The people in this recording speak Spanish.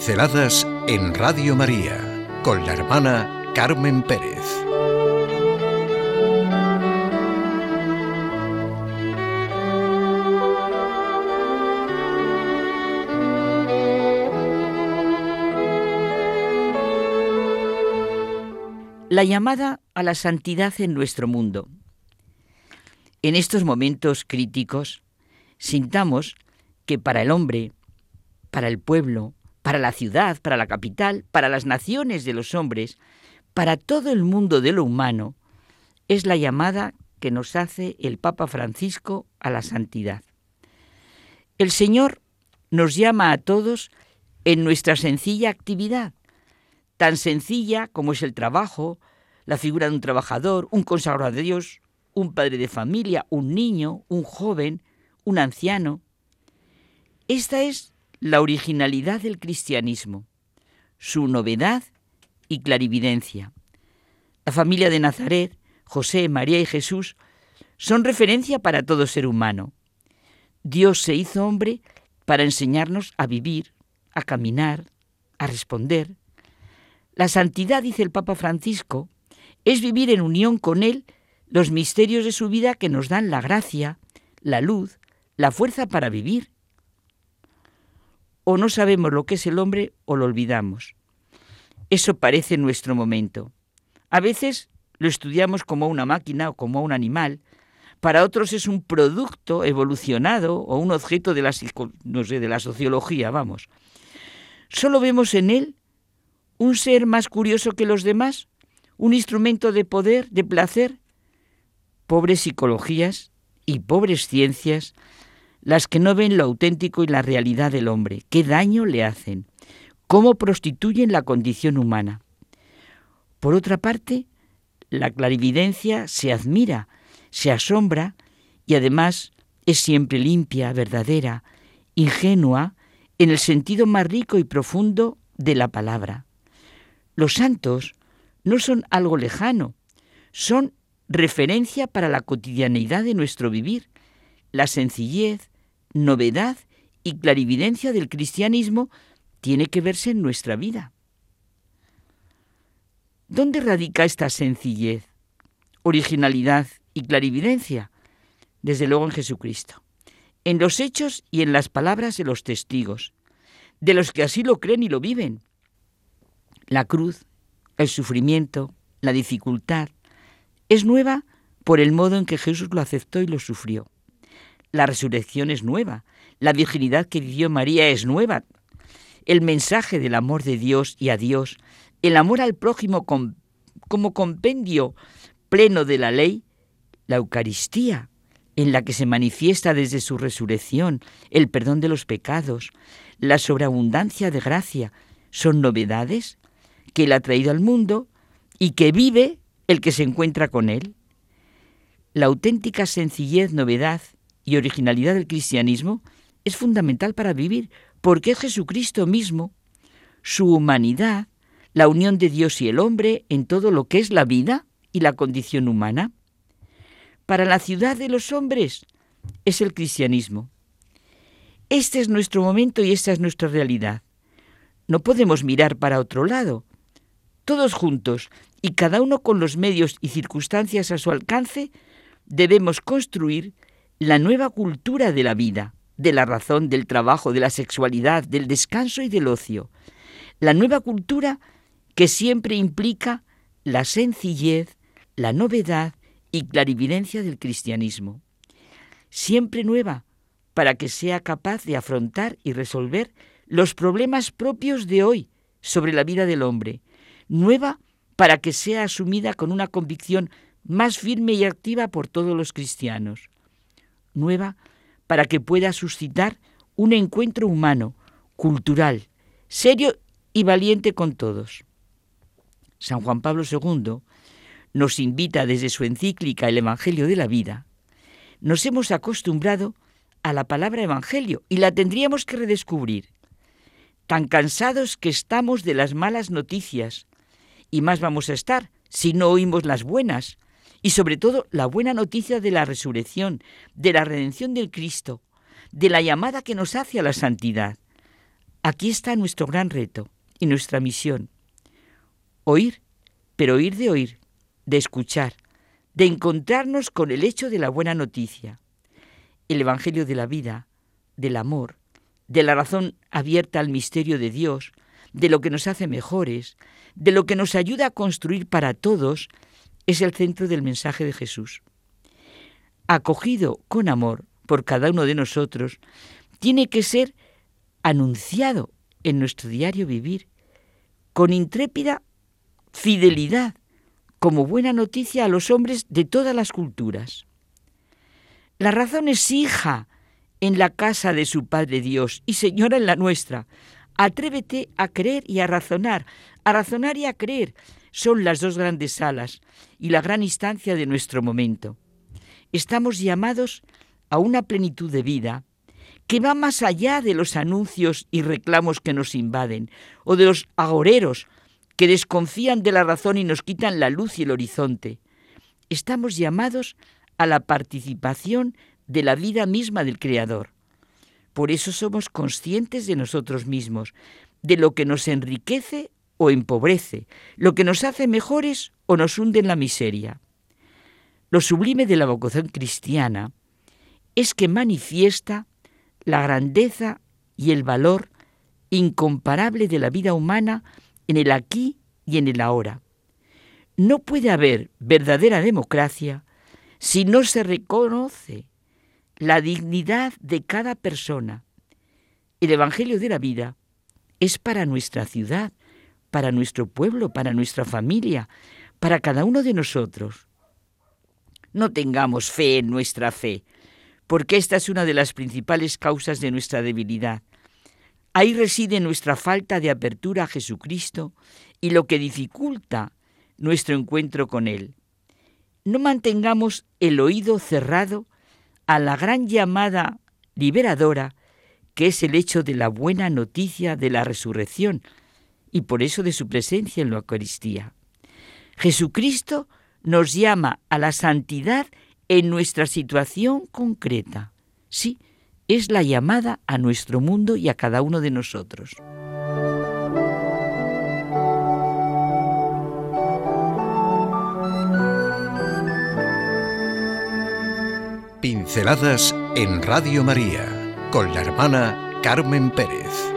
Pinceladas en Radio María con la hermana Carmen Pérez. La llamada a la santidad en nuestro mundo. En estos momentos críticos, sintamos que para el hombre, para el pueblo, para la ciudad, para la capital, para las naciones de los hombres, para todo el mundo de lo humano, es la llamada que nos hace el Papa Francisco a la santidad. El Señor nos llama a todos en nuestra sencilla actividad, tan sencilla como es el trabajo, la figura de un trabajador, un consagrado de Dios, un padre de familia, un niño, un joven, un anciano. Esta es la originalidad del cristianismo, su novedad y clarividencia. La familia de Nazaret, José, María y Jesús son referencia para todo ser humano. Dios se hizo hombre para enseñarnos a vivir, a caminar, a responder. La santidad, dice el Papa Francisco, es vivir en unión con Él los misterios de su vida que nos dan la gracia, la luz, la fuerza para vivir o no sabemos lo que es el hombre o lo olvidamos. Eso parece nuestro momento. A veces lo estudiamos como una máquina o como un animal, para otros es un producto evolucionado o un objeto de la, no sé, de la sociología, vamos. Solo vemos en él un ser más curioso que los demás, un instrumento de poder, de placer. Pobres psicologías y pobres ciencias las que no ven lo auténtico y la realidad del hombre, qué daño le hacen, cómo prostituyen la condición humana. Por otra parte, la clarividencia se admira, se asombra y además es siempre limpia, verdadera, ingenua, en el sentido más rico y profundo de la palabra. Los santos no son algo lejano, son referencia para la cotidianeidad de nuestro vivir, la sencillez, novedad y clarividencia del cristianismo tiene que verse en nuestra vida. ¿Dónde radica esta sencillez, originalidad y clarividencia? Desde luego en Jesucristo, en los hechos y en las palabras de los testigos, de los que así lo creen y lo viven. La cruz, el sufrimiento, la dificultad, es nueva por el modo en que Jesús lo aceptó y lo sufrió. La resurrección es nueva. La virginidad que vivió María es nueva. El mensaje del amor de Dios y a Dios, el amor al prójimo como compendio pleno de la ley, la Eucaristía, en la que se manifiesta desde su resurrección el perdón de los pecados, la sobreabundancia de gracia, son novedades que Él ha traído al mundo y que vive el que se encuentra con Él. La auténtica sencillez, novedad y originalidad del cristianismo es fundamental para vivir, porque es Jesucristo mismo, su humanidad, la unión de Dios y el hombre en todo lo que es la vida y la condición humana. Para la ciudad de los hombres es el cristianismo. Este es nuestro momento y esta es nuestra realidad. No podemos mirar para otro lado. Todos juntos y cada uno con los medios y circunstancias a su alcance, debemos construir la nueva cultura de la vida, de la razón, del trabajo, de la sexualidad, del descanso y del ocio. La nueva cultura que siempre implica la sencillez, la novedad y clarividencia del cristianismo. Siempre nueva para que sea capaz de afrontar y resolver los problemas propios de hoy sobre la vida del hombre. Nueva para que sea asumida con una convicción más firme y activa por todos los cristianos nueva para que pueda suscitar un encuentro humano, cultural, serio y valiente con todos. San Juan Pablo II nos invita desde su encíclica El Evangelio de la Vida. Nos hemos acostumbrado a la palabra Evangelio y la tendríamos que redescubrir. Tan cansados que estamos de las malas noticias, y más vamos a estar si no oímos las buenas, y sobre todo la buena noticia de la resurrección, de la redención del Cristo, de la llamada que nos hace a la santidad. Aquí está nuestro gran reto y nuestra misión. Oír, pero oír de oír, de escuchar, de encontrarnos con el hecho de la buena noticia. El Evangelio de la vida, del amor, de la razón abierta al misterio de Dios, de lo que nos hace mejores, de lo que nos ayuda a construir para todos, es el centro del mensaje de Jesús. Acogido con amor por cada uno de nosotros, tiene que ser anunciado en nuestro diario vivir con intrépida fidelidad como buena noticia a los hombres de todas las culturas. La razón es hija en la casa de su Padre Dios y señora en la nuestra. Atrévete a creer y a razonar. A razonar y a creer son las dos grandes salas y la gran instancia de nuestro momento. Estamos llamados a una plenitud de vida que va más allá de los anuncios y reclamos que nos invaden, o de los agoreros que desconfían de la razón y nos quitan la luz y el horizonte. Estamos llamados a la participación de la vida misma del Creador. Por eso somos conscientes de nosotros mismos, de lo que nos enriquece o empobrece, lo que nos hace mejores o nos hunde en la miseria. Lo sublime de la vocación cristiana es que manifiesta la grandeza y el valor incomparable de la vida humana en el aquí y en el ahora. No puede haber verdadera democracia si no se reconoce la dignidad de cada persona. El Evangelio de la vida es para nuestra ciudad, para nuestro pueblo, para nuestra familia, para cada uno de nosotros. No tengamos fe en nuestra fe, porque esta es una de las principales causas de nuestra debilidad. Ahí reside nuestra falta de apertura a Jesucristo y lo que dificulta nuestro encuentro con Él. No mantengamos el oído cerrado a la gran llamada liberadora que es el hecho de la buena noticia de la resurrección y por eso de su presencia en la Eucaristía. Jesucristo nos llama a la santidad en nuestra situación concreta. Sí, es la llamada a nuestro mundo y a cada uno de nosotros. Pinceladas en Radio María con la hermana Carmen Pérez.